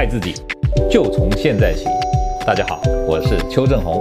爱自己，就从现在起。大家好，我是邱正洪。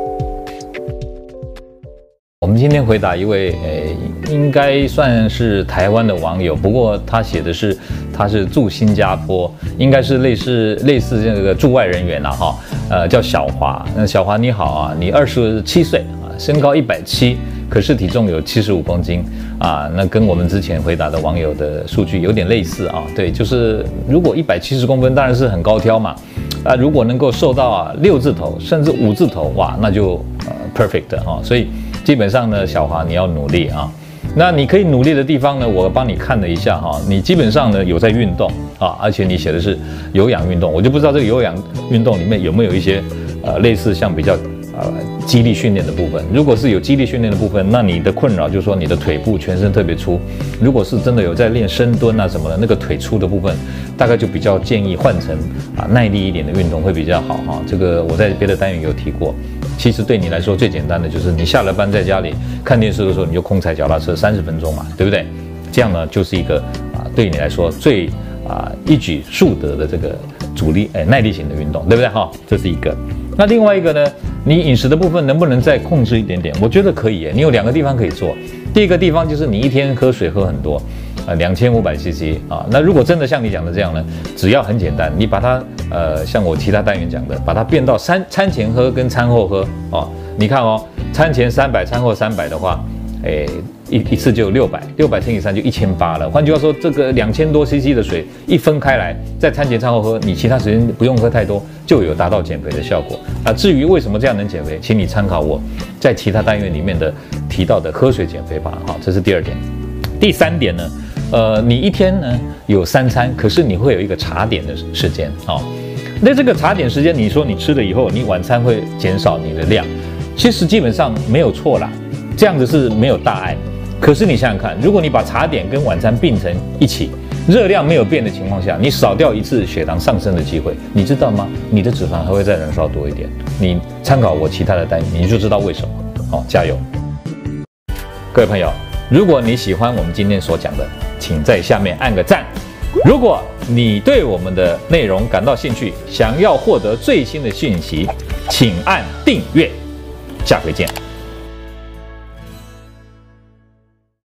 我们今天回答一位，诶，应该算是台湾的网友，不过他写的是他是住新加坡，应该是类似类似这个驻外人员了哈。呃，叫小华。那小华你好啊，你二十七岁啊，身高一百七。可是体重有七十五公斤啊，那跟我们之前回答的网友的数据有点类似啊。对，就是如果一百七十公分，当然是很高挑嘛。啊，如果能够瘦到啊六字头甚至五字头，哇，那就呃 perfect 哈。所以基本上呢，小华你要努力啊。那你可以努力的地方呢，我帮你看了一下哈。你基本上呢有在运动啊，而且你写的是有氧运动，我就不知道这个有氧运动里面有没有一些呃类似像比较。呃，肌力训练的部分，如果是有肌力训练的部分，那你的困扰就是说你的腿部全身特别粗。如果是真的有在练深蹲啊什么的，那个腿粗的部分，大概就比较建议换成啊耐力一点的运动会比较好哈。这个我在别的单元有提过。其实对你来说最简单的就是你下了班在家里看电视的时候，你就空踩脚踏车三十分钟嘛，对不对？这样呢就是一个啊对你来说最啊一举数得的这个阻力哎耐力型的运动，对不对哈？这是一个。那另外一个呢？你饮食的部分能不能再控制一点点？我觉得可以。你有两个地方可以做。第一个地方就是你一天喝水喝很多，呃，两千五百 CC 啊。那如果真的像你讲的这样呢，只要很简单，你把它呃，像我其他单元讲的，把它变到餐餐前喝跟餐后喝哦。你看哦，餐前三百，餐后三百的话，诶。一一次就六百，六百乘以三就一千八了。换句话说，这个两千多 CC 的水一分开来，在餐前餐后喝，你其他时间不用喝太多，就有达到减肥的效果。啊，至于为什么这样能减肥，请你参考我在其他单元里面的提到的喝水减肥法。好，这是第二点。第三点呢，呃，你一天呢有三餐，可是你会有一个茶点的时间。好，那这个茶点时间，你说你吃了以后，你晚餐会减少你的量，其实基本上没有错啦，这样子是没有大碍。可是你想想看，如果你把茶点跟晚餐并成一起，热量没有变的情况下，你少掉一次血糖上升的机会，你知道吗？你的脂肪还会再燃烧多一点。你参考我其他的单元，你就知道为什么。好，加油！各位朋友，如果你喜欢我们今天所讲的，请在下面按个赞。如果你对我们的内容感到兴趣，想要获得最新的讯息，请按订阅。下回见。